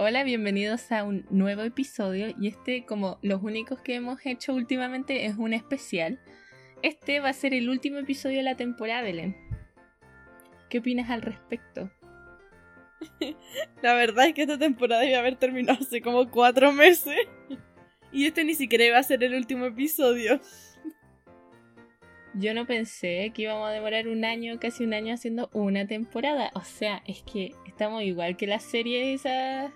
Hola, bienvenidos a un nuevo episodio y este, como los únicos que hemos hecho últimamente, es un especial. Este va a ser el último episodio de la temporada, Belén. ¿Qué opinas al respecto? La verdad es que esta temporada iba a haber terminado hace como cuatro meses. Y este ni siquiera iba a ser el último episodio. Yo no pensé que íbamos a demorar un año, casi un año haciendo una temporada. O sea, es que estamos igual que las series esas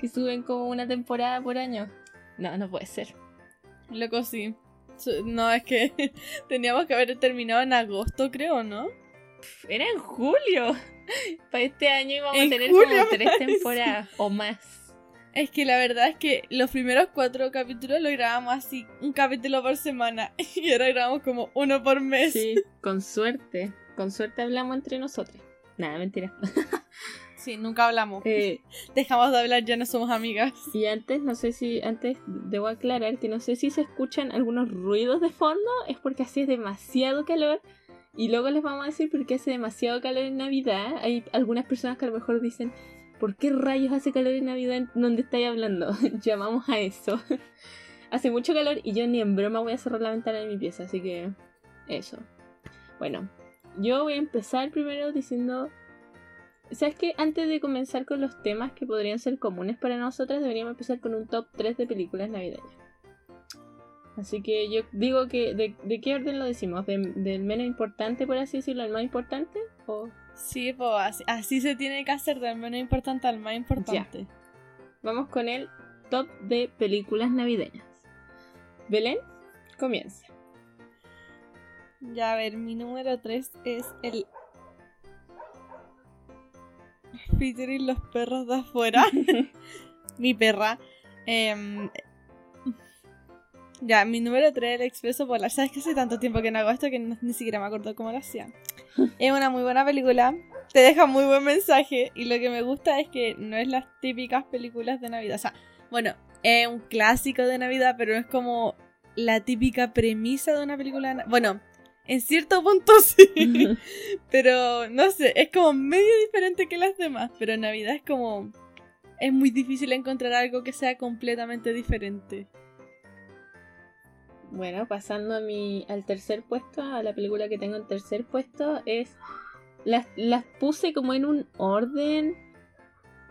que suben como una temporada por año. No, no puede ser. Loco, sí. No, es que teníamos que haber terminado en agosto, creo, ¿no? Era en julio. Para este año íbamos a tener como tres temporadas o más. Es que la verdad es que los primeros cuatro capítulos lo grabamos así, un capítulo por semana. Y ahora grabamos como uno por mes. Sí, con suerte. Con suerte hablamos entre nosotros. Nada, mentira. Sí, nunca hablamos. Eh, Dejamos de hablar, ya no somos amigas. Y antes, no sé si, antes debo aclarar que no sé si se escuchan algunos ruidos de fondo, es porque hace demasiado calor. Y luego les vamos a decir por qué hace demasiado calor en Navidad. Hay algunas personas que a lo mejor dicen, ¿por qué rayos hace calor en Navidad donde estáis hablando? Llamamos a eso. hace mucho calor y yo ni en broma voy a cerrar la ventana de mi pieza, así que eso. Bueno, yo voy a empezar primero diciendo ¿Sabes que Antes de comenzar con los temas que podrían ser comunes para nosotras, deberíamos empezar con un top 3 de películas navideñas. Así que yo digo que, ¿de, qué orden lo decimos? ¿Del menos importante, por así decirlo, al más importante? ¿O? Sí, pues así, se tiene que hacer, del menos importante al más importante. Vamos con el top de películas navideñas. Belén, comienza. Ya, a ver, mi número 3 es el Peter y los perros de afuera. mi perra. Em, ya, mi número 3, el Expreso Polar. Sabes que hace tanto tiempo que no hago esto que ni siquiera me acuerdo cómo lo hacía. Es una muy buena película. Te deja muy buen mensaje. Y lo que me gusta es que no es las típicas películas de Navidad. O sea, bueno, es un clásico de Navidad, pero es como la típica premisa de una película. De bueno, en cierto punto sí. pero no sé, es como medio diferente que las demás. Pero en Navidad es como. Es muy difícil encontrar algo que sea completamente diferente. Bueno, pasando a mi, al tercer puesto, a la película que tengo en tercer puesto, es. Las, las puse como en un orden.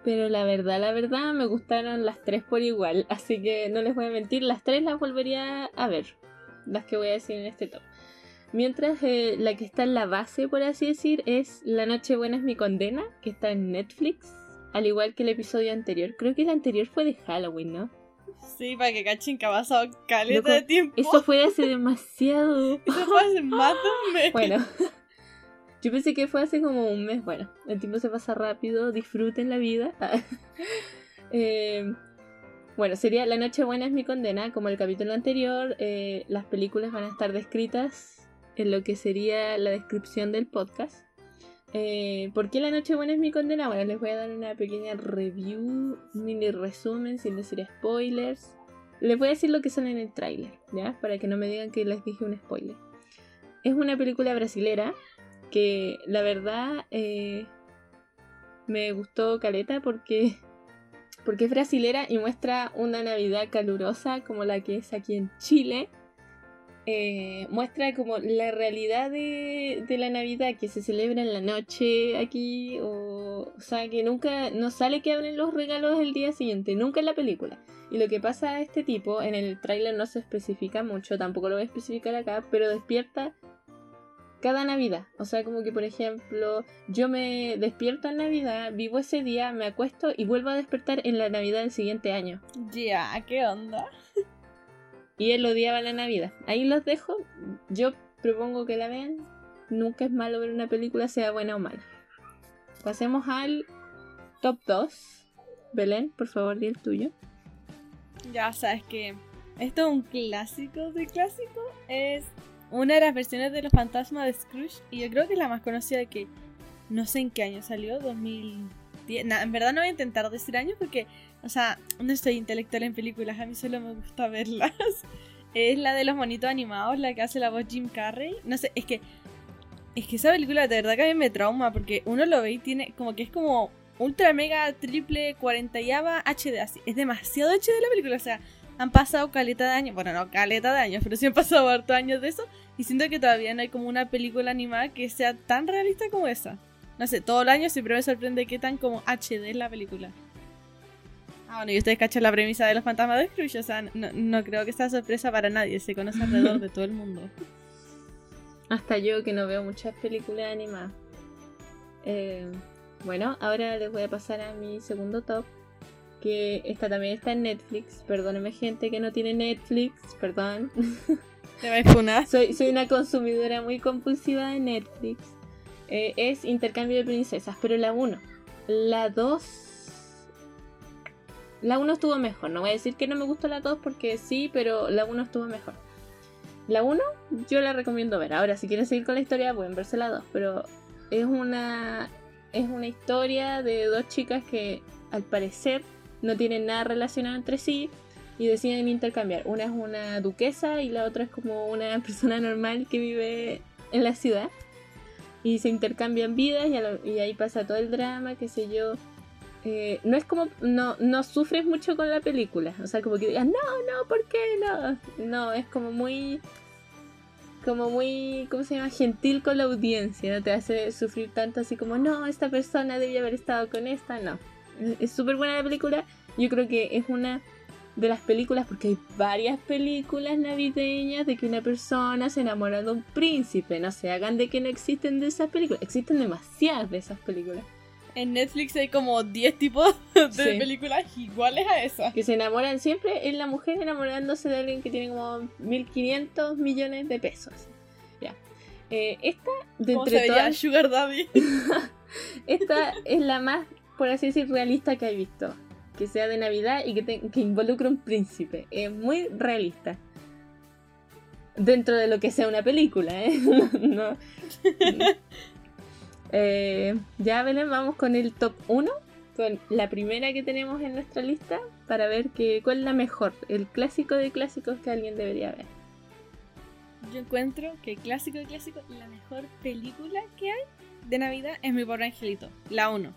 Pero la verdad, la verdad, me gustaron las tres por igual. Así que no les voy a mentir, las tres las volvería a ver. Las que voy a decir en este top. Mientras eh, la que está en la base, por así decir, es La Noche Buena es mi condena, que está en Netflix, al igual que el episodio anterior. Creo que el anterior fue de Halloween, ¿no? Sí, para que cachen que ha pasado caleta de tiempo. Eso fue hace demasiado. Eso fue hace más de un mes. Bueno, yo pensé que fue hace como un mes. Bueno, el tiempo se pasa rápido, disfruten la vida. eh, bueno, sería La Noche Buena es mi condena, como el capítulo anterior. Eh, las películas van a estar descritas en lo que sería la descripción del podcast. Eh, ¿Por qué la noche buena es mi condena? Bueno, les voy a dar una pequeña review, mini resumen, sin decir spoilers. Les voy a decir lo que son en el tráiler, ¿ya? Para que no me digan que les dije un spoiler. Es una película brasilera que la verdad eh, me gustó caleta porque, porque es brasilera y muestra una Navidad calurosa como la que es aquí en Chile eh, muestra como la realidad de, la Navidad que se celebra en la noche aquí, o, o sea, que nunca no sale que abren los regalos el día siguiente, nunca en la película. Y lo que pasa a este tipo, en el tráiler no se especifica mucho, tampoco lo voy a especificar acá, pero despierta cada Navidad. O sea, como que por ejemplo, yo me despierto en Navidad, vivo ese día, me acuesto y vuelvo a despertar en la Navidad del siguiente año. Ya, ¿qué onda? Y él odiaba la Navidad. Ahí los dejo. Yo propongo que la vean. Nunca es malo ver una película, sea buena o mala. Pasemos al top 2. Belén, por favor, di el tuyo. Ya sabes que esto es un clásico de clásico. Es una de las versiones de los fantasmas de Scrooge. Y yo creo que es la más conocida que no sé en qué año salió, 2010. en verdad no voy a intentar decir años porque o sea, no estoy intelectual en películas, a mí solo me gusta verlas. Es la de los monitos animados, la que hace la voz Jim Carrey. No sé, es que. Es que esa película de verdad que a mí me trauma porque uno lo ve y tiene como que es como ultra mega triple 40 HD. Así. Es demasiado HD la película. O sea, han pasado caleta de años. Bueno, no caleta de años, pero sí han pasado hartos años de eso. Y siento que todavía no hay como una película animada que sea tan realista como esa. No sé, todo el año siempre me sorprende qué tan como HD es la película. Ah, bueno, y ustedes cachan la premisa de los fantasmas de Scrooge, o sea, no, creo que sea sorpresa para nadie, se conoce alrededor de todo el mundo. Hasta yo que no veo muchas películas animadas. Eh, bueno, ahora les voy a pasar a mi segundo top, que esta también está en Netflix. Perdóneme gente que no tiene Netflix, perdón. ¿Te soy, soy una consumidora muy compulsiva de Netflix. Eh, es Intercambio de Princesas, pero la 1. La 2 la 1 estuvo mejor. No voy a decir que no me gustó la 2 porque sí, pero la 1 estuvo mejor. La 1 yo la recomiendo ver. Ahora, si quieren seguir con la historia, pueden verse la 2. Pero es una, es una historia de dos chicas que al parecer no tienen nada relacionado entre sí y deciden intercambiar. Una es una duquesa y la otra es como una persona normal que vive en la ciudad. Y se intercambian vidas y, y ahí pasa todo el drama, qué sé yo. Eh, no es como, no, no sufres mucho con la película, o sea, como que digas, no, no, ¿por qué no? No, es como muy, como muy, ¿cómo se llama? Gentil con la audiencia, no te hace sufrir tanto así como, no, esta persona debía haber estado con esta, no. Es súper buena la película, yo creo que es una de las películas, porque hay varias películas navideñas de que una persona se enamora de un príncipe, no se hagan de que no existen de esas películas, existen demasiadas de esas películas. En Netflix hay como 10 tipos de películas iguales a esas. Que se enamoran siempre, es la mujer enamorándose de alguien que tiene como 1500 millones de pesos. Ya. Eh, esta, de entre todas. Sugar Daddy? esta es la más, por así decir, realista que he visto. Que sea de Navidad y que, que involucre un príncipe. Es muy realista dentro de lo que sea una película, ¿eh? no, eh, ya, Belén, vamos con el top 1, con la primera que tenemos en nuestra lista, para ver que, cuál es la mejor, el clásico de clásicos que alguien debería ver. Yo encuentro que clásico de clásicos, la mejor película que hay de Navidad es Mi Pobre Angelito, la 1.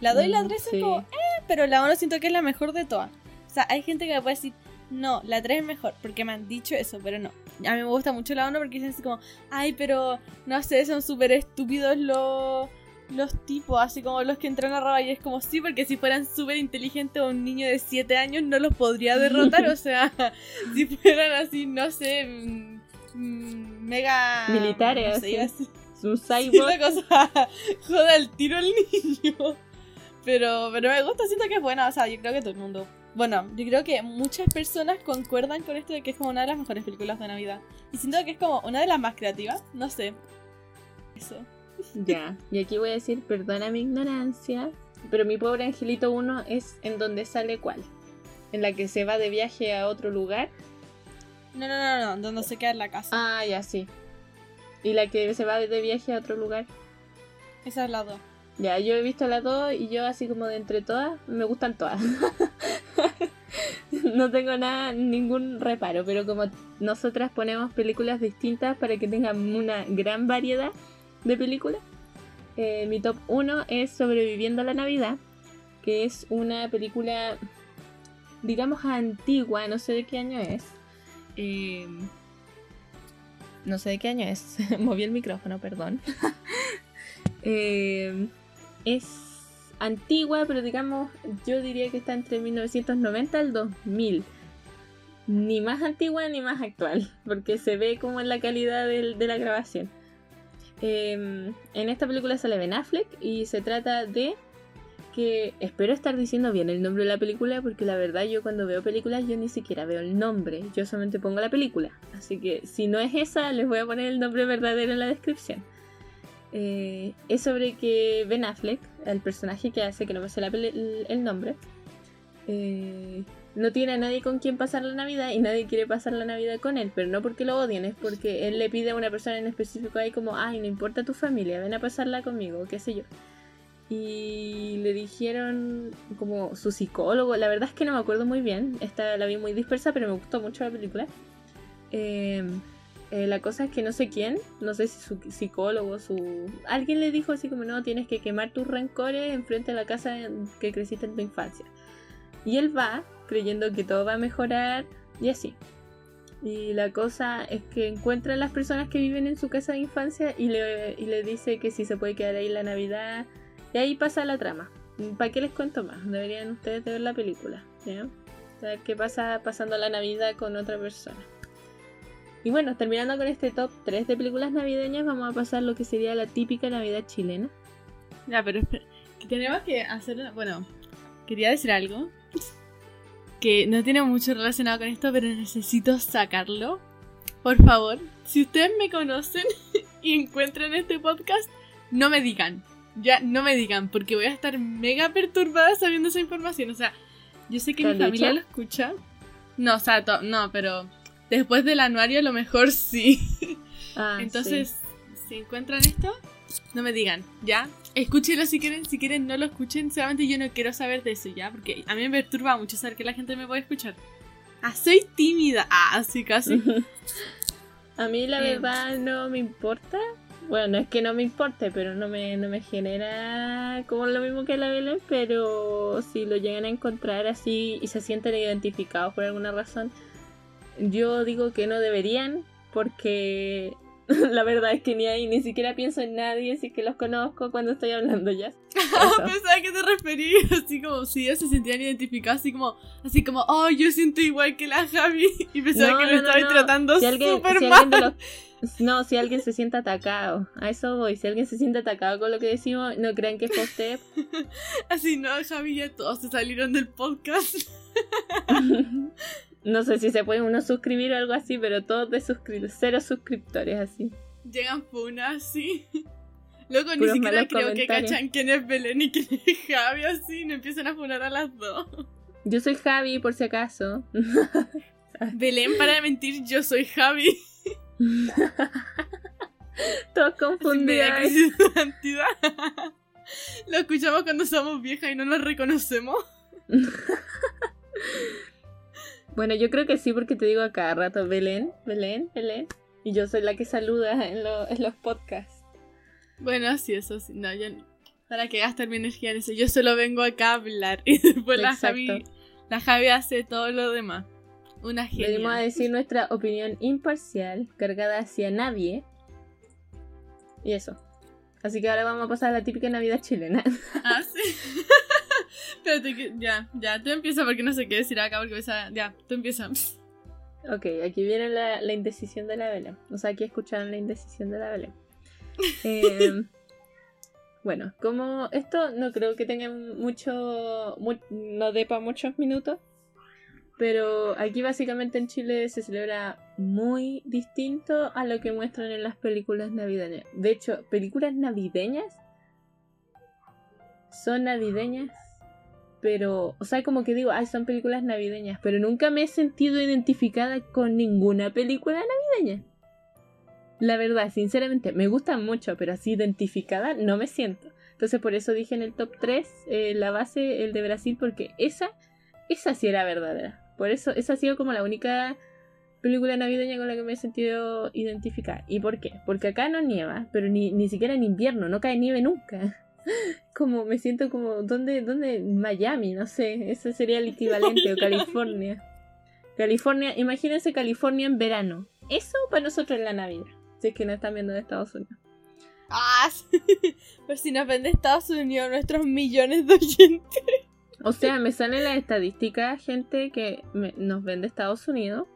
La 2 y la 3 mm, son como, eh, pero la 1 siento que es la mejor de todas. O sea, hay gente que me puede decir, no, la 3 es mejor, porque me han dicho eso, pero no. A mí me gusta mucho la 1 porque dicen así como, ay, pero no sé, son súper estúpidos los, los tipos, así como los que entran a robar. Y es como, sí, porque si fueran súper inteligentes un niño de 7 años no los podría derrotar. o sea, si fueran así, no sé, mm, mm, mega. Militares. No sé, cosa, joda el tiro al niño. Pero, pero me gusta, siento que es buena. O sea, yo creo que todo el mundo bueno, yo creo que muchas personas concuerdan con esto de que es como una de las mejores películas de Navidad. Y siento que es como una de las más creativas, no sé. Eso. Ya, y aquí voy a decir, perdona mi ignorancia, pero mi pobre Angelito 1 es en donde sale cuál. En la que se va de viaje a otro lugar. No, no, no, no, donde se queda en la casa. Ah, ya, sí. Y la que se va de viaje a otro lugar. Esa es la 2. Ya, yo he visto las dos y yo así como de entre todas, me gustan todas. no tengo nada, ningún reparo, pero como nosotras ponemos películas distintas para que tengan una gran variedad de películas, eh, mi top 1 es Sobreviviendo a la Navidad, que es una película, digamos, antigua, no sé de qué año es. Eh, no sé de qué año es, moví el micrófono, perdón. eh, es antigua, pero digamos, yo diría que está entre 1990 y 2000. Ni más antigua ni más actual, porque se ve como en la calidad de, la grabación. Em, en esta película sale Ben Affleck y se trata de que espero estar diciendo bien el nombre de la película porque la verdad yo cuando veo películas yo ni siquiera veo el nombre, yo solamente pongo la película. Así que si no es esa les voy a poner el nombre verdadero en la descripción. Eh, es sobre que Ben Affleck, el personaje que hace, que no me sé el, nombre, eh, no tiene a nadie con quien pasar la Navidad y nadie quiere pasar la Navidad con él, pero no porque lo odien, es porque él le pide a una persona en específico ahí como, ay, no importa tu familia, ven a pasarla conmigo, qué sé yo. Y le dijeron como su psicólogo, la verdad es que no me acuerdo muy bien, esta la vi muy dispersa, pero me gustó mucho la película. Eh, eh, la cosa es que no sé quién, no sé si su psicólogo, su... Alguien le dijo así como, no, tienes que quemar tus rencores enfrente de la casa que creciste en tu infancia. Y él va creyendo que todo va a mejorar y así. Y la cosa es que encuentra a las personas que viven en su casa de infancia y le, y le dice que si se puede quedar ahí la Navidad. Y ahí pasa la trama. ¿Para qué les cuento más? Deberían ustedes ver la película. ¿ya? Qué pasa pasando la Navidad con otra persona. Y bueno, terminando con este top 3 de películas navideñas, vamos a pasar lo que sería la típica Navidad chilena. Ya, pero tenemos que hacer. Bueno, quería decir algo que no tiene mucho relacionado con esto, pero necesito sacarlo. Por favor, si ustedes me conocen y encuentran este podcast, no me digan. Ya, no me digan, porque voy a estar mega perturbada sabiendo esa información. O sea, yo sé que ¿Te mi familia dicho? lo escucha. No, o sea, no, pero después del anuario a lo mejor sí. Ah, Entonces, si encuentran esto, no me digan, ¿ya? Escúchenlo si quieren, si quieren no lo escuchen, solamente yo no quiero saber de eso, ¿ya? Porque a mí me perturba mucho saber que la gente me puede escuchar. Ah, soy tímida. Ah, sí, casi. sí. A mí la Em. verdad no me importa. Bueno, no es que no me importe, pero no me, no me genera como lo mismo que la Belén, pero si lo llegan a encontrar así y se sienten identificados por alguna razón, yo digo que no deberían, porque la verdad es que ni ahí, ni siquiera pienso en nadie, así que los conozco cuando estoy hablando ya. Pensaba que te referías así como si ellos se sentían identificados, así como, así como, oh, yo siento igual que la Javi. Y pensaba No, que no, lo estaba no. tratando Si alguien, súper si mal. los- No, si alguien se siente atacado, a eso voy. Si alguien se siente atacado con lo que decimos, no crean que es por usted. Así no, Javi, ya todos se salieron del podcast. No sé si se puede uno suscribir o algo así, pero todos de suscriptores, cero suscriptores así. Llegan funas, sí. Luego ni siquiera creo que cachan quién es Belén y quién es Javi, así, no empiezan a funar a las dos. Yo soy Javi, por si acaso. Belén, para de mentir, yo soy Javi. Todos confundidos. Lo escuchamos cuando somos viejas y no nos reconocemos. Bueno, yo creo que sí, porque te digo a cada rato, Belén, Belén, Belén. Y yo soy la que saluda en, lo- en los podcasts. Bueno, sí, eso sí. No, yo para que gastar mi energía en eso. Yo solo vengo acá a hablar y después la Exacto. Javi, la Javi hace todo lo demás. Una Venimos a genia. decir nuestra opinión imparcial, cargada hacia nadie. Y eso. Así que ahora vamos a pasar a la típica Navidad chilena. Ah, sí. Espérate que ya, ya, tú empieza porque no sé qué decir acá porque esa- ya, tú empieza. Ok, aquí viene la, la indecisión de la Belén. O sea, aquí escucharon la indecisión de la Belén. Eh, bueno, como esto no creo que tenga mucho. mu- no dé para muchos minutos. Pero aquí básicamente en Chile se celebra muy distinto a lo que muestran en las películas navideñas. De hecho, películas navideñas son navideñas pero, o sea, como que digo, ay, son películas navideñas, pero nunca me he sentido identificada con ninguna película navideña. La verdad, sinceramente, me gustan mucho, pero así identificada no me siento. Entonces por eso dije en el top 3 eh, la base, el de Brasil, porque esa, esa sí era verdadera. Por eso, esa ha sido como la única película navideña con la que me he sentido identificada. ¿Y por qué? Porque acá no nieva, pero ni, ni siquiera en invierno, no cae nieve nunca como me siento como ¿dónde, dónde? Miami, no sé, ese sería el equivalente o California. California, imagínense California en verano. Eso para nosotros es la Navidad. Si es que no están viendo de Estados Unidos. Ah, sí. Pero si nos vende Estados Unidos nuestros millones de oyentes. O sea, me sale la estadística, gente que me- nos vende Estados Unidos.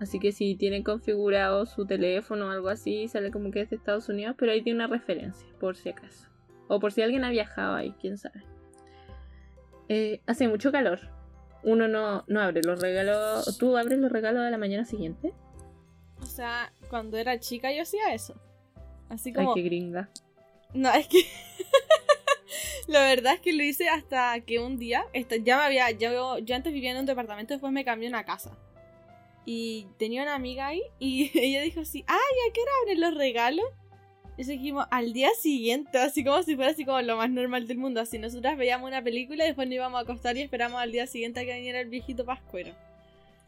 Así que si tienen configurado su teléfono o algo así, sale como que es de Estados Unidos, pero ahí tiene una referencia, por si acaso. O por si alguien ha viajado ahí, quién sabe. Eh, hace mucho calor. Uno no, no abre los regalos. ¿Tú abres los regalos a la mañana siguiente? O sea, cuando era chica yo hacía eso. Así Ay, como... qué gringa. No, es que... La verdad es que lo hice hasta que un día, esta- ya me había, yo, yo antes vivía en un departamento, después me cambié a una casa. Y tenía una amiga ahí y ella dijo así, ay, ¿a qué hora abren los regalos? Y dijimos, al día siguiente, así como si fuera así como lo más normal del mundo. Así nosotras veíamos una película y después nos íbamos a acostar y esperamos al día siguiente a que viniera el viejito pascuero.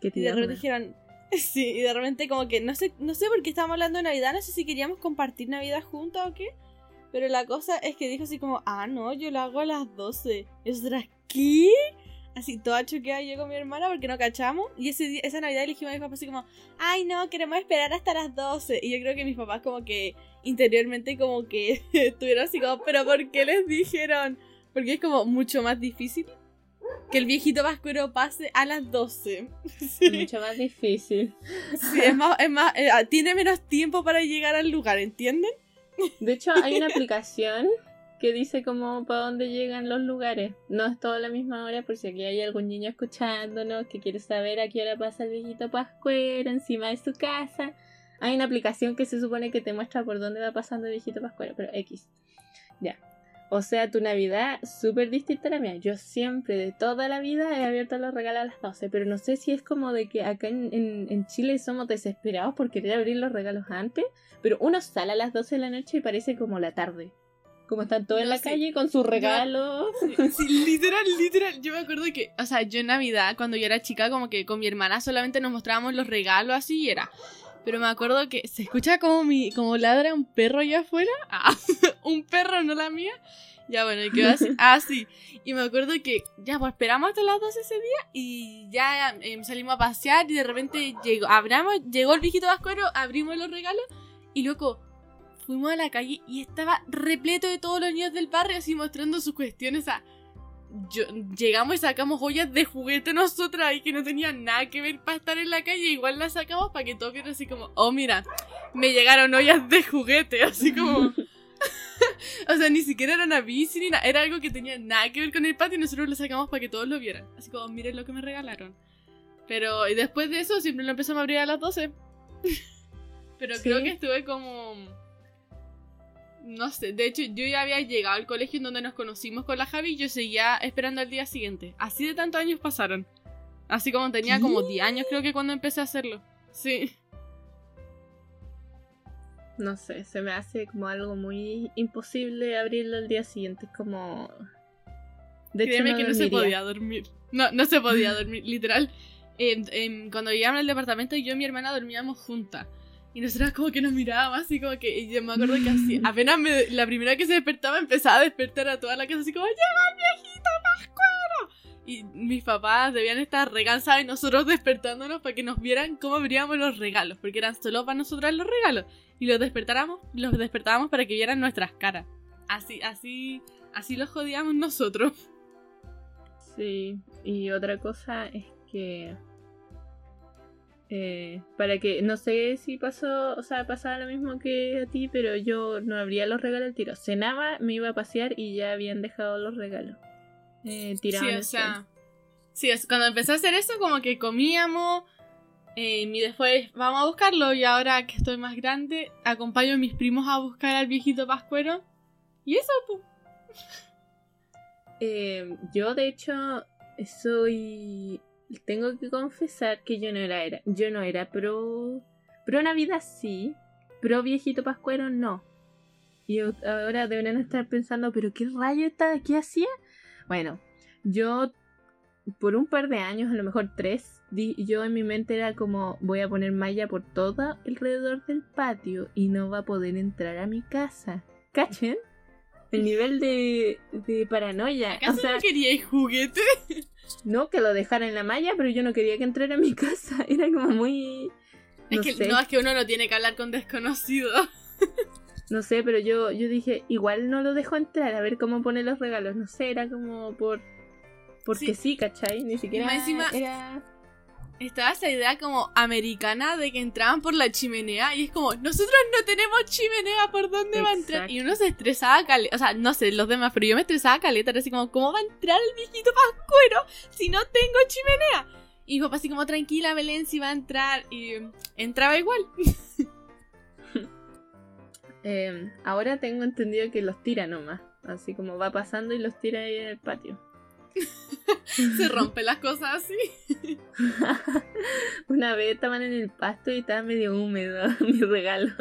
Qué Y de repente dijeron, Sí, y de repente como que no sé, no sé por qué estábamos hablando de Navidad, no sé si queríamos compartir Navidad juntas o qué. Pero la cosa es que dijo así como, ah, no, yo lo hago a las 12. ¿Eso era qué? Así toda choqueada yo con mi hermana porque no cachamos. Y ese día, esa Navidad elegimos a mi papá así como, ay no, queremos esperar hasta las 12. Y yo creo que mis papás como que interiormente como que estuvieron así como, pero ¿por qué les dijeron? Porque es como mucho más difícil que el viejito vascuero pase a las 12. Sí. Mucho más difícil. Sí, es más, es más, eh, tiene menos tiempo para llegar al lugar, ¿entienden? De hecho, hay una aplicación que dice como para dónde llegan los lugares. No es toda la misma hora, por si aquí hay algún niño escuchándonos que quiere saber a qué hora pasa el viejito pascuero encima de su casa. Hay una aplicación que se supone que te muestra por dónde va pasando el viejito pascuero, pero X. Ya. O sea, tu Navidad súper distinta a la mía. Yo siempre, de toda la vida, he abierto los regalos a las 12, pero no sé si es como de que acá en, en, Chile somos desesperados por querer abrir los regalos antes, pero uno sale a las 12 de la noche y parece como la tarde. Como están todos en la calle con sus regalos. Sí, literal, literal. Yo me acuerdo que, o sea, yo en Navidad, cuando yo era chica, como que con mi hermana solamente nos mostrábamos los regalos así y era. Pero me acuerdo que se escucha como mi, como ladra un perro allá afuera. Ah, un perro, no la mía. Ya bueno, y quedó así. Ah, sí. Y me acuerdo que ya pues esperamos hasta las 12 ese día y ya em, salimos a pasear y de repente llegó, abramos, llegó el viejito vascuero, abrimos los regalos y loco, fuimos a la calle y estaba repleto de todos los niños del barrio así mostrando sus cuestiones a yo, llegamos y sacamos joyas de juguete nosotras y que no tenían nada que ver para estar en la calle. Igual las sacamos para que todos vieran así como, oh, mira, me llegaron ollas de juguete, así como. o sea, ni siquiera era una bici ni nada, era algo que tenía nada que ver con el patio y nosotros lo sacamos para que todos lo vieran. Así como, miren lo que me regalaron. Pero y después de eso siempre lo empezamos a abrir a las 12. Pero creo que estuve como no sé, de hecho yo ya había llegado al colegio en donde nos conocimos con la Javi y yo seguía esperando al día siguiente. Así de tantos años pasaron. Así como tenía como 10 años creo que cuando empecé a hacerlo. Sí. No sé, se me hace como algo muy imposible abrirlo al día siguiente. Es como... De Créeme que no se podía dormir. No, no se podía dormir, literal. cuando llegamos al departamento yo y mi hermana dormíamos juntas. Y nosotros como que nos mirábamos así como que, y yo me acuerdo que así, apenas me, la primera que se despertaba empezaba a despertar a toda la casa así como, ¡Llega el viejito Pascuero! Y mis papás debían estar recansados y nosotros despertándonos para que nos vieran cómo abríamos los regalos, porque eran solo para nosotros los regalos. Y los despertáramos, los despertábamos para que vieran nuestras caras. Así, así, así los jodíamos nosotros. Sí, y otra cosa es que eh, para que, no sé si pasó, o sea, pasaba lo mismo que a ti, pero yo no abría los regalos al tiro. Cenaba, me iba a pasear y ya habían dejado los regalos. Eh, tirados. Sí, o sea, sí, cuando empecé a hacer eso, como que comíamos. Eh, y después vamos a buscarlo. Y ahora que estoy más grande, acompaño a mis primos a buscar al viejito Pascuero. Y eso, pues. yo, de hecho, soy tengo que confesar que yo no era, era yo no era pro pro Navidad sí, pro viejito pascuero no. Y ahora deberían estar pensando, pero qué rayo está, qué hacía? Bueno, yo por un par de años, a lo mejor tres, yo en mi mente era como voy a poner malla por todo alrededor del patio y no va a poder entrar a mi casa. ¿Cachen? El nivel de, de paranoia. ¿Acaso o sea, no queríais juguete? No, que lo dejara en la malla, pero yo no quería que entrara a mi casa. Era como muy. No es que no, es que uno no tiene que hablar con desconocidos. No sé, pero yo, yo dije, igual no lo dejo entrar, a ver cómo pone los regalos. No sé, era como por. Porque sí, ¿cachai? Ni siquiera encima, era estaba esa idea como americana de que entraban por la chimenea y es como, nosotros no tenemos chimenea, ¿por dónde va a entrar? Y uno se estresaba caleta, o sea, no sé, los demás, pero yo me estresaba caleta, era así como, ¿cómo va a entrar el viejito pascuero si no tengo chimenea? Y papá así como, tranquila Belén, si va a entrar, y entraba igual. Em, ahora tengo entendido que los tira nomás, así como va pasando y los tira ahí en el patio. Se rompen las cosas así. Una vez estaban en el pasto y estaba medio húmedo mi regalo.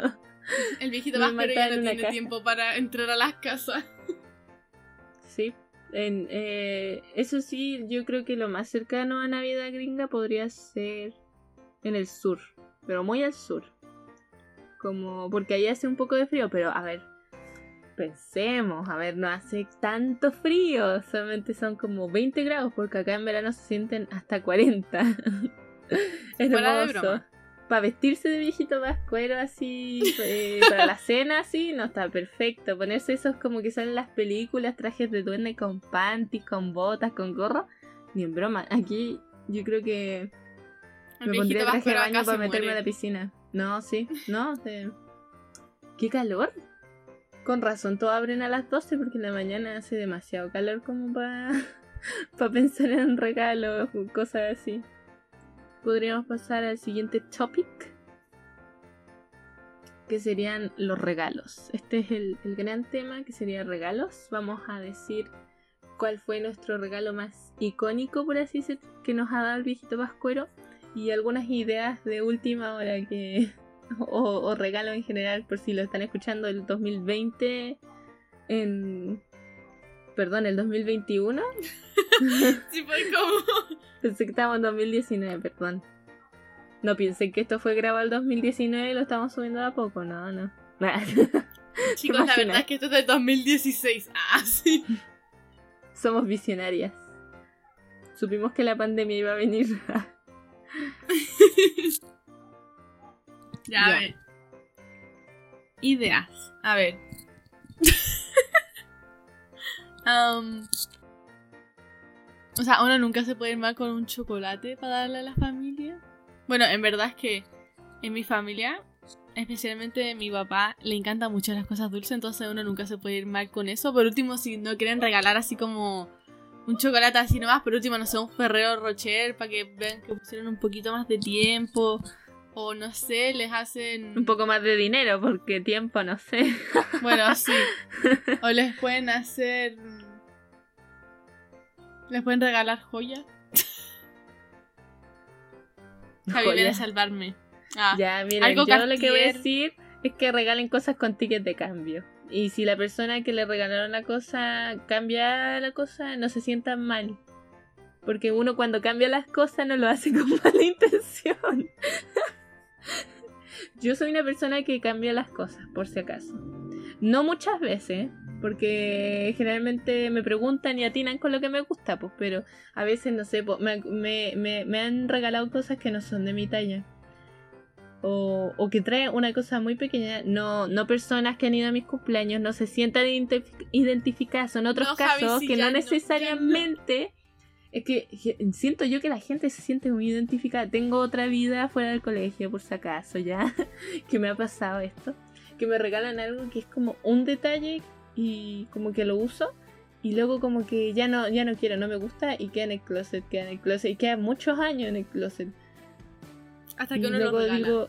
El viejito más pero ya no tiene tiempo para entrar a las casas. Sí. En, eh, eso sí, yo creo que lo más cercano a Navidad gringa podría ser en el sur, pero muy al sur. Como porque ahí hace un poco de frío, pero a ver, pensemos, a ver, no hace tanto frío, solamente son como 20 grados, porque acá en verano se sienten hasta 40. es hermoso. Para vestirse de viejito vascuero así, eh, para la cena así, no está perfecto. Ponerse esos como que salen las películas, trajes de duende con panties, con botas, con gorro, ni en broma. Aquí yo creo que me pondría traje de baño para meterme a la piscina. No, sí, no. ¿Qué calor? Con razón, todos abren a las 12 porque en la mañana hace demasiado calor como para pensar en regalos o cosas así. Podríamos pasar al siguiente topic. Que serían los regalos. Este es el, el gran tema que sería regalos. Vamos a decir cuál fue nuestro regalo más icónico, por así decir, que nos ha dado el viejito Pascuero. Y algunas ideas de última hora que, o, regalo en general, por si lo están escuchando el 2020 en... Perdón, el 2021. sí, fue como... Pensé que estábamos en 2019, perdón. No piensen que esto fue grabado el 2019 y lo estamos subiendo a poco, no, no. Chicos, la verdad es que esto es del 2016. Ah, sí. Somos visionarias. Supimos que la pandemia iba a venir. Ya, a ver. Ideas. A ver. Um, o sea, uno nunca se puede ir mal con un chocolate para darle a la familia. Bueno, en verdad es que en mi familia, especialmente mi papá, le encantan mucho las cosas dulces, entonces uno nunca se puede ir mal con eso. Por último, si no quieren regalar así como un chocolate así nomás, por último, no sé, un Ferrero Rocher para que vean que pusieron un poquito más de tiempo. O no sé, les hacen... Un poco más de dinero, porque tiempo no sé. Bueno, sí. O les pueden hacer... Les pueden regalar joyas. Javi viene a salvarme. Ah, ya, miren, yo lo que voy a decir es que regalen cosas con tickets de cambio. Y si la persona que le regalaron la cosa cambia la cosa, no se sientan mal. Porque uno cuando cambia las cosas no lo hace con mala intención. Yo soy una persona que cambia las cosas, por si acaso. No muchas veces, porque generalmente me preguntan y atinan con lo que me gusta, pues, pero a veces, no sé, me, han regalado cosas que no son de mi talla. O, o, que traen una cosa muy pequeña, no, no personas que han ido a mis cumpleaños, no se sientan identificadas, son otros casos que no necesariamente es que siento yo que la gente se siente muy identificada. Tengo otra vida fuera del colegio, por si acaso, ya. que me ha pasado esto. Que me regalan algo que es como un detalle y como que lo uso. Y luego como que ya no, ya no quiero, no me gusta y queda en el closet, queda en el closet. Y queda muchos años en el closet. Hasta que uno luego lo digo,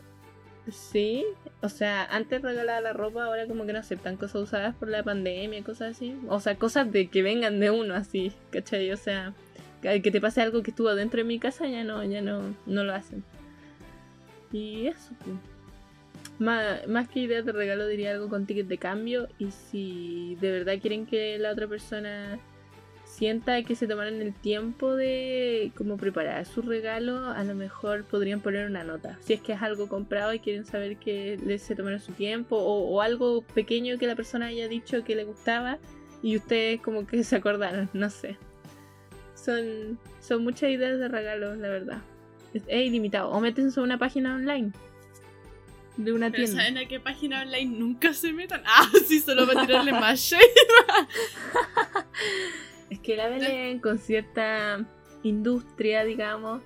sí, o sea, antes regalaba la ropa, ahora como que no aceptan cosas usadas por la pandemia, cosas así. O sea, cosas de que vengan de uno así, ¿cachai? O sea, que te pase algo que estuvo dentro de mi casa, ya no, ya no, no lo hacen. Y eso, más, más, que ideas de regalo diría algo con ticket de cambio. Y si de verdad quieren que la otra persona sienta que se tomaron el tiempo de como preparar su regalo, a lo mejor podrían poner una nota. Si es que es algo comprado y quieren saber que les se tomaron su tiempo o, o algo pequeño que la persona haya dicho que le gustaba y ustedes como que se acordaron, no sé. Son, son muchas ideas de regalos, la verdad. Es, ilimitado. O métense a una página online. De una tienda. ¿Saben a qué página online nunca se metan? Ah, sí, solo para tirarle más Es que la Belén, con cierta industria, digamos,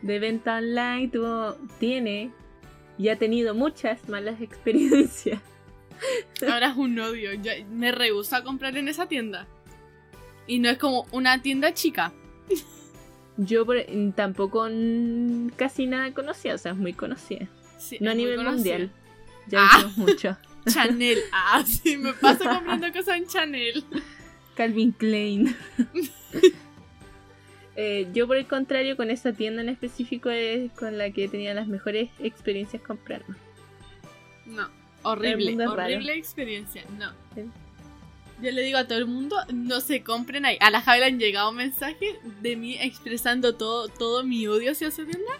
de venta online, tuvo, tiene y ha tenido muchas malas experiencias. Ahora es un odio. me rehúso a comprar en esa tienda. Y no es como una tienda chica. Yo tampoco casi nada conocía, o sea, es muy conocida. no a nivel mundial. Ya ah, mucho. Chanel. Ah, sí, me paso comprando cosas en Chanel. Calvin Klein. Eh, yo por el contrario, con esa tienda en específico es con la que tenía las mejores experiencias comprando. No, horrible, horrible experiencia, no. Yo le digo a todo el mundo, no se compren ahí. A la Javi le han llegado mensajes de mí expresando todo, todo mi odio hacia esa tienda.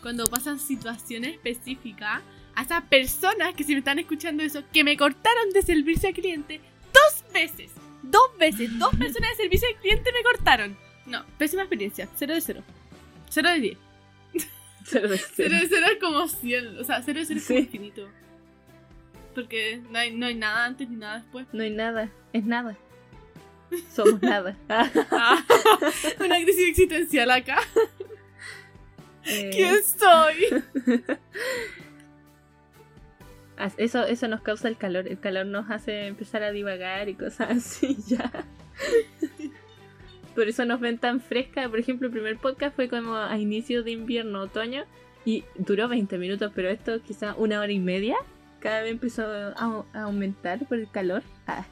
cuando pasan situaciones específicas, a esas personas que si me están escuchando eso, que me cortaron de servicio al cliente dos veces. Dos veces, dos personas de servicio al cliente me cortaron. No, pésima experiencia. Cero de cero. Cero de diez. Cero de Cero cero. de cero es como 100. O sea, cero de cero es como Sí. infinito. Porque no hay, no hay nada antes ni nada después. No hay nada, es nada. Somos nada. Ah, una crisis existencial acá. eh, ¿Quién soy? ah, Eso, eso nos causa el calor. El calor nos hace empezar a divagar y cosas así, ya. Por eso nos ven tan fresca. Por ejemplo, el primer podcast fue como a inicios de invierno, otoño. Y duró 20 minutos, pero esto quizá una hora y media. Cada vez empezó a, aumentar por el calor. Ah,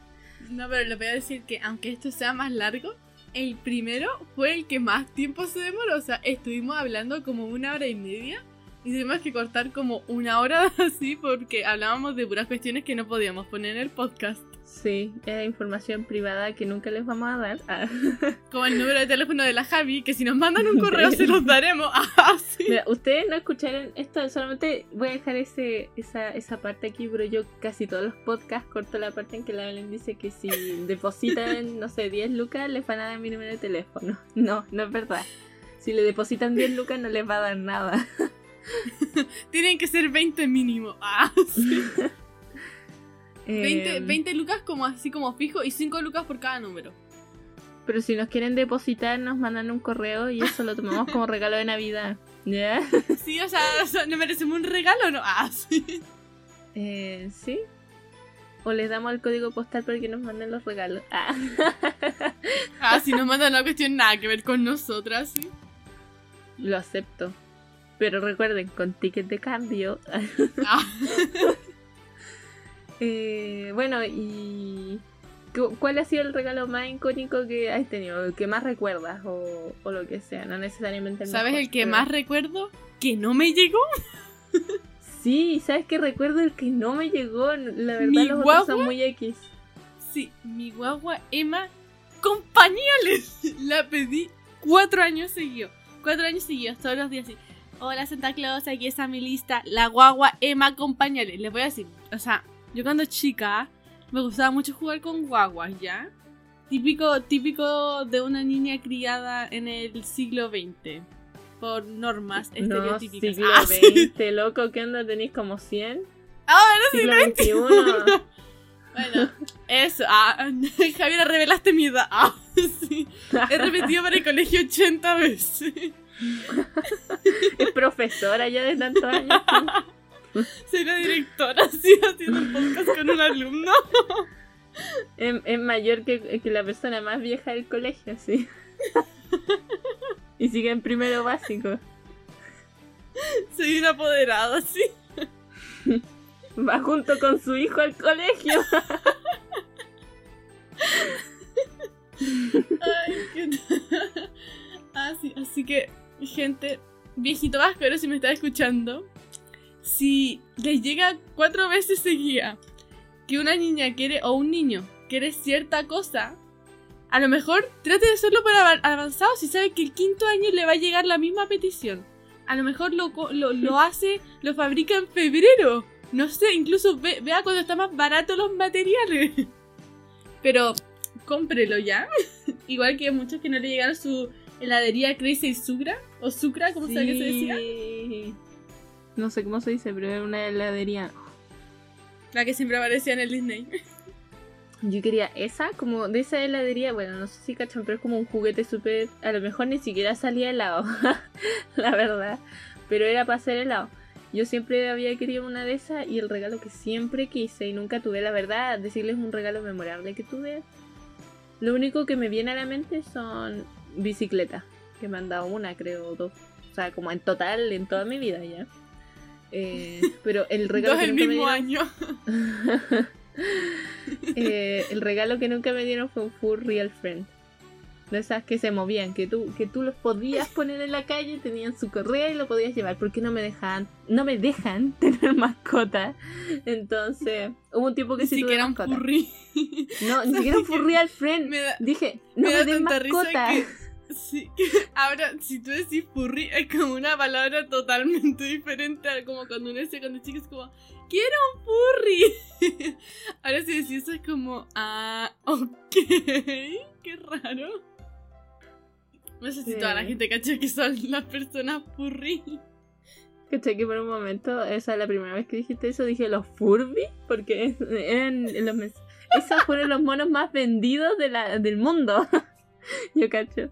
No, pero le voy a decir que aunque esto sea más largo, el primero fue el que más tiempo se demoró. O sea, estuvimos hablando como una hora y media y tuvimos que cortar como una hora así porque hablábamos de puras cuestiones que no podíamos poner en el podcast. Sí, era información privada que nunca les vamos a dar. Ah. Como el número de teléfono de la Javi, que si nos mandan un correo se los daremos. Ah, sí. Mira, ustedes no escucharon esto, solamente voy a dejar ese, esa, esa parte aquí, pero yo casi todos los podcasts corto la parte en que la Belén dice que si depositan, no sé, 10 lucas, les van a dar mi número de teléfono. No, no es verdad. Si le depositan 10 lucas, no les va a dar nada. Tienen que ser 20 mínimo. Ah, sí. 20, Eh, 20 lucas como así como fijo y 5 lucas por cada número. Pero si nos quieren depositar, nos mandan un correo y eso lo tomamos como regalo de Navidad. ¿Ya? Sí, o sea, ¿no merecemos un regalo o no? Ah, sí. Eh, ¿Sí? O les damos el código postal para que nos manden los regalos. Ah. Ah, si nos mandan una cuestión nada que ver con nosotras, sí. Lo acepto. Pero recuerden, con ticket de cambio. Ah, Eh, bueno, y. cu- ¿Cuál ha sido el regalo más icónico que has tenido? El que más recuerdas o, o lo que sea, no necesariamente el ¿Sabes mejor, el que pero- más recuerdo? Que no me llegó. Sí, ¿sabes qué recuerdo? El que no me llegó. La verdad, Mi los otros son muy X. Sí, mi guagua Emma con pañales. La pedí cuatro años seguidos. Cuatro años seguidos, todos los días así. Hola Santa Claus, aquí está mi lista. La guagua Emma con pañales. Les voy a decir, o sea, yo cuando chica me gustaba mucho jugar con guaguas, ¿ya? Típico, típico de una niña criada en el siglo XX. Por normas No, estereotípicas. siglo Ah, sí. XX, loco, ¿qué onda? ¿Tenéis como 100? Ah, Siglo XXI. Bueno, eso. Ah, Javiera, revelaste mi edad. Ah, sí. He repetido para el colegio 80 veces. es profesora ya de tantos años. Soy la directora, así, haciendo un podcast con un alumno. Es, es mayor que, que la persona más vieja del colegio, sí. y sigue en primero básico. Soy una apoderada, sí. Va junto con su hijo al colegio. Ay, qué... Ah, sí, así que, gente, viejito vasco, si me está escuchando, si les llega cuatro veces seguida que una niña quiere, o un niño quiere cierta cosa, a lo mejor trate de hacerlo para av- avanzado si sabe que el quinto año le va a llegar la misma petición. A lo mejor lo, lo, lo hace, lo fabrica en febrero. No sé, incluso ve- vea cuando está más barato los materiales. Pero cómprelo ya. Igual que muchos que no le llegaron su heladería Crazy Sucra, o Sucra, como que se decía. No sé cómo se dice, pero era una heladería. La que siempre aparecía en el Disney. Yo quería esa, como de esa heladería. Bueno, no sé si cachan, pero es como un juguete súper. A lo mejor ni siquiera salía helado, la verdad. Pero era para hacer helado. Yo siempre había querido una de esas y el regalo que siempre quise y nunca tuve, la verdad, decirles un regalo memorable que tuve. Lo único que me viene a la mente son bicicletas, que me han dado una, creo, o dos. O sea, como en total, en toda mi vida ya. Eh, pero el regalo Dos que el nunca me mismo dieron- año. Eh, el regalo que nunca me dieron fue un Full Real Friend. De esas que se movían, que tú, que tú los podías poner en la calle, tenían su correa y lo podías llevar. porque no me dejan, no me dejan tener mascota? Entonces, hubo un tiempo que Ni sí tuve un furry. No, ni siquiera un Full Real Friend. Me da, Dije, no me me, den risa mascota. que Sí, ahora si tú decís furry es como una palabra totalmente diferente a como cuando uno dice cuando chico es como quiero un furry. Ahora si decís eso es como ah, ok, qué raro. No sé si toda la gente cacha que son las personas furry. ¿Cachai? Que por un momento, esa es la primera vez que dijiste eso, dije los Furby, porque eran los mens- esos fueron los monos más vendidos de la, del mundo. Yo cacho.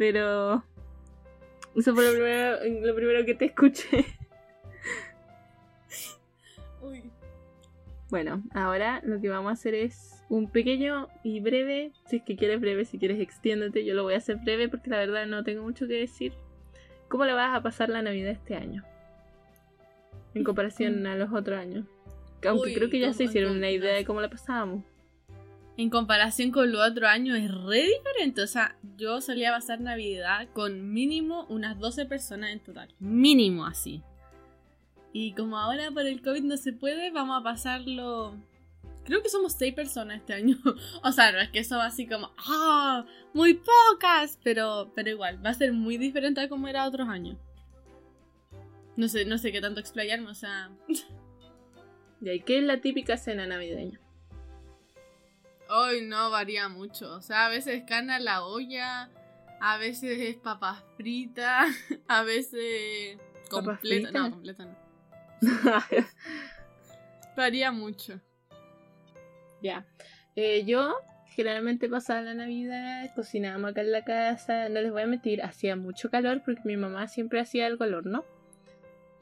Pero eso fue lo primero, lo primero que te escuché. Uy. Bueno, ahora lo que vamos a hacer es un pequeño y breve, si es que quieres breve, si quieres extiéndete, yo lo voy a hacer breve porque la verdad no tengo mucho que decir. ¿Cómo le vas a pasar la Navidad este año? En comparación a los otros años. Aunque Uy, creo que ya se hicieron una idea de cómo la pasábamos. En comparación con los otros años es re diferente. O sea, yo solía pasar Navidad con mínimo unas 12 personas en total. Mínimo así. Y como ahora por el COVID no se puede, vamos a pasarlo. Creo que somos 6 personas este año. o sea, no es que son así como. ¡Ah! Muy pocas. Pero, pero igual, va a ser muy diferente a como era otros años. No sé, no sé qué tanto explayarme, o sea. ¿Y ahí qué es la típica cena navideña? Hoy no varía mucho. O sea, a veces es carne a la olla, a veces es papas fritas, a veces ¿Papas completa. No, completa no. Varía mucho. ya. Eh, yo generalmente pasaba la Navidad, cocinábamos acá en la casa, no les voy a mentir, hacía mucho calor porque mi mamá siempre hacía algo al horno.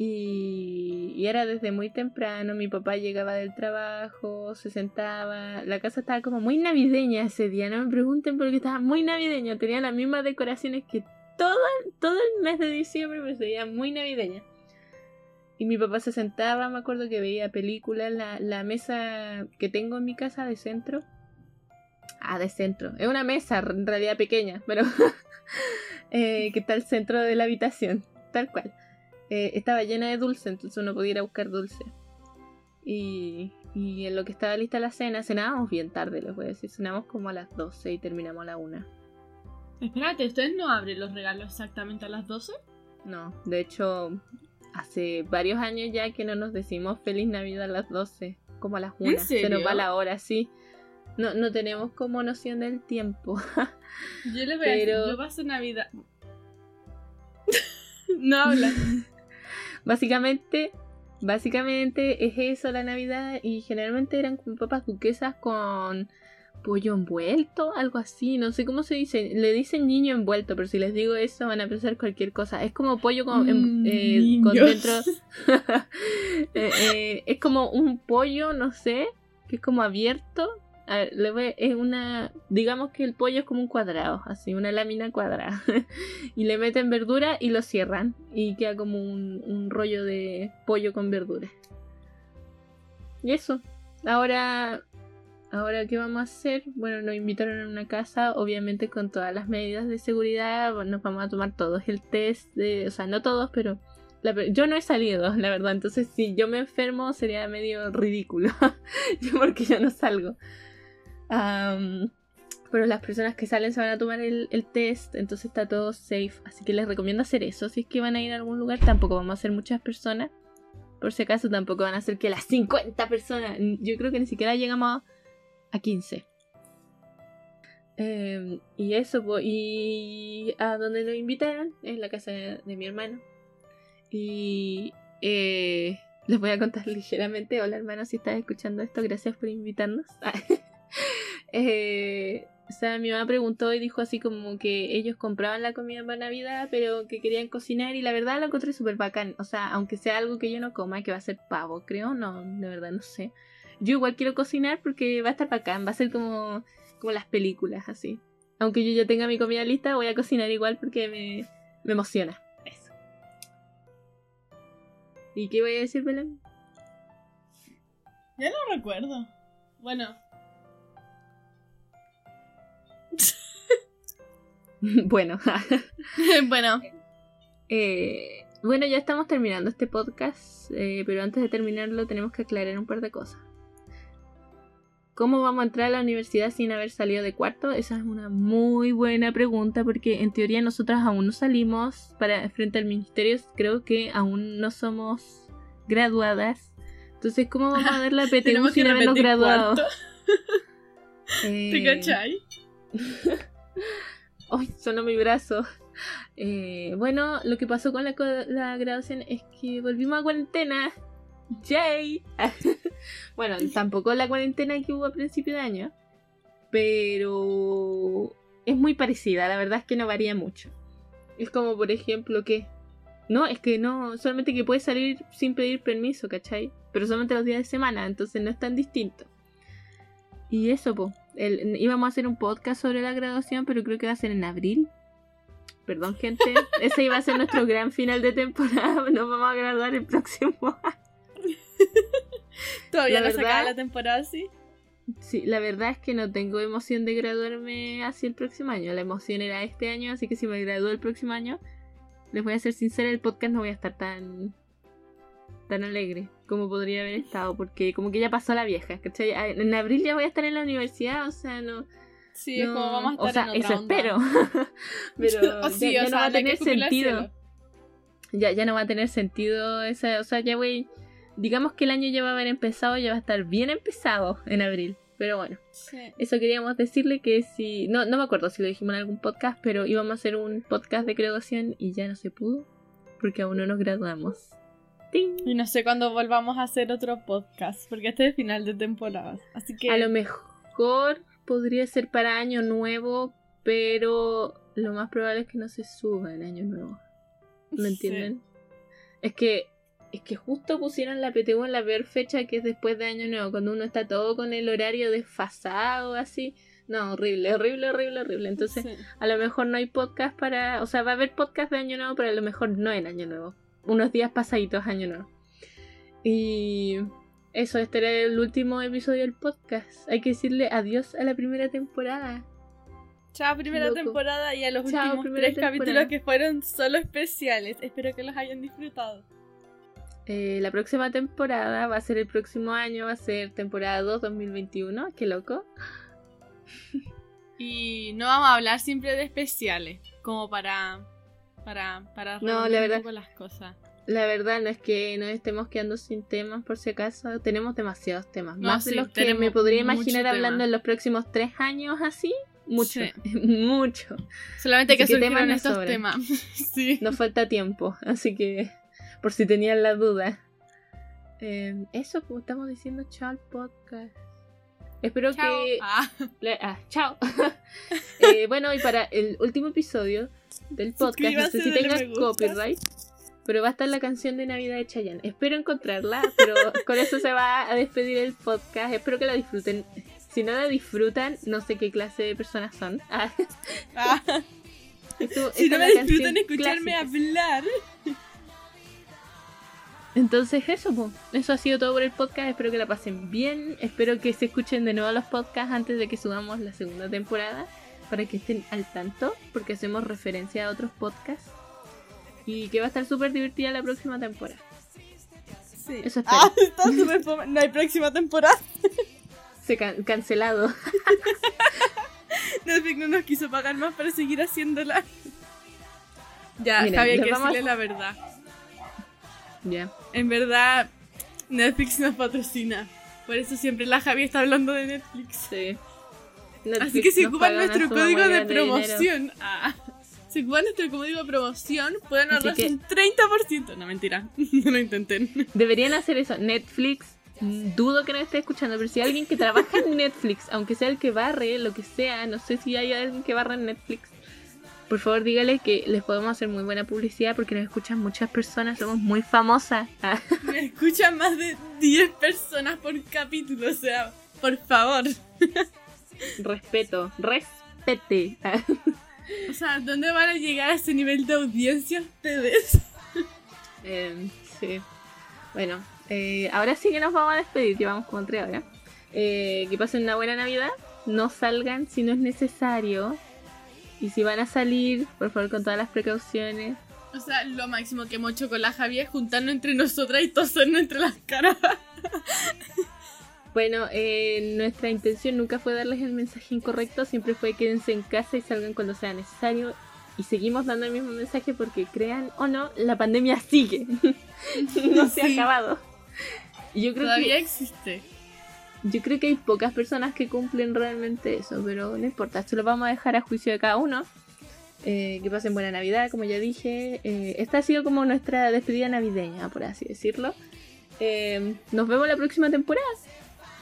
Y, era desde muy temprano, mi papá llegaba del trabajo, se sentaba, la casa estaba como muy navideña ese día, no me pregunten porque estaba muy navideña, tenía las mismas decoraciones que todo, todo el mes de diciembre, pero se muy navideña. Y mi papá se sentaba, me acuerdo que veía películas, la, la mesa que tengo en mi casa de centro. Ah, de centro. Es una mesa en realidad pequeña, pero eh, que está al centro de la habitación, tal cual. Eh, estaba llena de dulce, entonces uno podía ir a buscar dulce. Y, y en lo que estaba lista la cena, cenábamos bien tarde, les voy a decir. Cenamos como a las 12 y terminamos a la 1. Espérate, ¿ustedes no abren los regalos exactamente a las 12? No, de hecho, hace varios años ya que no nos decimos feliz Navidad a las 12, como a las 1. Se nos va la hora, sí. No, no tenemos como noción del tiempo. Yo les voy Pero- a decir, yo paso Navidad. no habla. básicamente, básicamente es eso la Navidad y generalmente eran como papas duquesas con pollo envuelto, algo así, no sé cómo se dice, le dicen niño envuelto, pero si les digo eso van a pensar cualquier cosa. Es como pollo con, em- Mm, eh, con dentro Eh, eh, es como un pollo, no sé, que es como abierto. Es una, digamos que el pollo es como un cuadrado, así, una lámina cuadrada. y le meten verdura y lo cierran y queda como un, un rollo de pollo con verdura. Y eso. Ahora, ahora qué vamos a hacer? Bueno, nos invitaron a una casa, obviamente con todas las medidas de seguridad. Nos vamos a tomar todos el test, de, o sea, no todos, pero yo no he salido, la verdad. Entonces, si yo me enfermo, sería medio ridículo. Porque yo no salgo. Pero las personas que salen se van a tomar el, test, entonces está todo safe. Así que les recomiendo hacer eso. Si es que van a ir a algún lugar, tampoco vamos a ser muchas personas. Por si acaso, tampoco van a ser que las 50 personas. Yo creo que ni siquiera llegamos a 15. Em, y eso, y a donde nos invitaron, es la casa de, mi hermano. Y eh, les voy a contar ligeramente. Hola hermano, si estás escuchando esto, gracias por invitarnos. Eh, o sea, mi mamá preguntó y dijo así como que ellos compraban la comida para Navidad, pero que querían cocinar y la verdad lo encontré súper bacán. O sea, aunque sea algo que yo no coma, que va a ser pavo, creo, no, de verdad no sé. Yo igual quiero cocinar porque va a estar bacán, va a ser como, como las películas, así. Aunque yo ya tenga mi comida lista, voy a cocinar igual porque me, me emociona. Eso. ¿Y qué voy a decir, Belén? Ya no recuerdo. Bueno, bueno, bueno. Eh, bueno, ya estamos terminando este podcast, eh, pero antes de terminarlo tenemos que aclarar un par de cosas. ¿Cómo vamos a entrar a la universidad sin haber salido de cuarto? Esa es una muy buena pregunta porque en teoría nosotras aún no salimos para frente al ministerio, creo que aún no somos graduadas. Entonces, ¿cómo vamos a ver la PTU sin habernos graduado? Eh... ¿Te cachai? Ay, sonó mi brazo. Eh, bueno, lo que pasó con la, la graduación es que volvimos a cuarentena. ¡Yay! bueno, tampoco la cuarentena que hubo a principio de año. Pero es muy parecida, la verdad es que no varía mucho. Es como, por ejemplo, que... No, es que no, solamente que puedes salir sin pedir permiso, ¿cachai? Pero solamente los días de semana, entonces no es tan distinto. Y eso, pues. íbamos a hacer un podcast sobre la graduación, pero creo que va a ser en abril. Perdón, gente. Ese iba a ser nuestro gran final de temporada. Nos vamos a graduar el próximo año. Todavía no se acaba la temporada así. Sí, la verdad es que no tengo emoción de graduarme así el próximo año. La emoción era este año, así que si me gradúo el próximo año, les voy a ser sincera, el podcast no voy a estar tan tan alegre como podría haber estado, porque como que ya pasó la vieja, ¿cachai? En abril ya voy a estar en la universidad, o sea, no... Sí, es como vamos a estar O sea, eso espero. Pero ya, no va a tener sentido. Ya, ya no va a tener sentido esa... O sea, ya voy digamos que el año ya va a haber empezado, ya va a estar bien empezado en abril. Pero bueno, eso queríamos decirle que si. No, no me acuerdo si lo dijimos en algún podcast, pero íbamos a hacer un podcast de graduación y ya no se pudo porque aún no nos graduamos. Y no sé cuándo volvamos a hacer otro podcast, porque este es el final de temporada. Así que. A lo mejor podría ser para año nuevo, pero lo más probable es que no se suba en año nuevo. ¿Me entienden? Es que es que justo pusieron la PTU en la peor fecha que es después de Año Nuevo, cuando uno está todo con el horario desfasado, así. No, horrible, horrible, horrible, horrible. Entonces, a lo mejor no hay podcast para. O sea, va a haber podcast de Año Nuevo, pero a lo mejor no en Año Nuevo. Unos días pasaditos Año Nuevo. Y. Eso, este era el último episodio del podcast. Hay que decirle adiós a la primera temporada. Chao, primera temporada y a los últimos tres capítulos que fueron solo especiales. Espero que los hayan disfrutado. Eh, la próxima temporada va a ser el próximo año, va a ser temporada 2 2021. Qué loco. Y no vamos a hablar siempre de especiales, como para para para no, la verdad, las cosas. La verdad no es que nos estemos quedando sin temas por si acaso, tenemos demasiados temas, más de los que me podría imaginar hablando en los próximos tres años así. Mucho, mucho. Solamente que, que temas estos temas. sí. Nos falta tiempo, así que por si tenían la duda. Eh, eso, como estamos diciendo, chao al podcast. Espero que. Ah. ah chao. Eh, bueno, y para el último episodio del podcast, no sé si tenga copyright, pero va a estar la canción de Navidad de Chayanne. Espero encontrarla, pero con eso se va a despedir el podcast. Espero que la disfruten. Si no la disfrutan, no sé qué clase de personas son. Ah. si no la disfrutan, escucharme hablar. Entonces eso, pues, eso ha sido todo por el podcast. Espero que la pasen bien. Espero que se escuchen de nuevo los podcasts antes de que subamos la segunda temporada. Para que estén al tanto. Porque hacemos referencia a otros podcasts. Y que va a estar súper divertida la próxima temporada. Sí. Eso espero. Ah, está súper No hay próxima temporada. Se cancelado. Netflix no nos quiso pagar más para seguir haciéndola. Ya, Mira, Javier, que decirle la verdad. Ya. En verdad, Netflix nos patrocina. Por eso siempre la Javi está hablando de Netflix. Sí. Así que si ocupan nuestro código de promoción, ah, si ocupan nuestro código de promoción, pueden ahorrarse un 30%. No, mentira, no lo intenten. Deberían hacer eso. Netflix, dudo que no esté escuchando, pero si hay alguien que trabaja en Netflix, aunque sea el que barre, lo que sea, no sé si hay alguien que barra en Netflix, por favor dígale que les podemos hacer muy buena publicidad porque nos escuchan muchas personas, somos muy famosas. Me escuchan más de 10 personas por capítulo, o sea, por favor. Respeto, respete. O sea, ¿dónde van a llegar a ese nivel de audiencia ustedes? Eh, sí. Bueno, eh, ahora sí que nos vamos a despedir, llevamos como tres horas. Eh, que pasen una buena Navidad. No salgan si no es necesario. Y si van a salir, por favor, con todas las precauciones. O sea, lo máximo que hemos hecho con la Javier es juntarnos entre nosotras y tosernos entre las caras. Bueno, eh, nuestra intención nunca fue darles el mensaje incorrecto, siempre fue quédense en casa y salgan cuando sea necesario. Y seguimos dando el mismo mensaje porque crean o no, la pandemia sigue. no se ha acabado. Yo creo Todavía que existe. yo creo que hay pocas personas que cumplen realmente eso, pero no importa, esto lo vamos a dejar a juicio de cada uno. Eh, que pasen buena Navidad, como ya dije. Eh, esta ha sido como nuestra despedida navideña, por así decirlo. Eh, nos vemos la próxima temporada.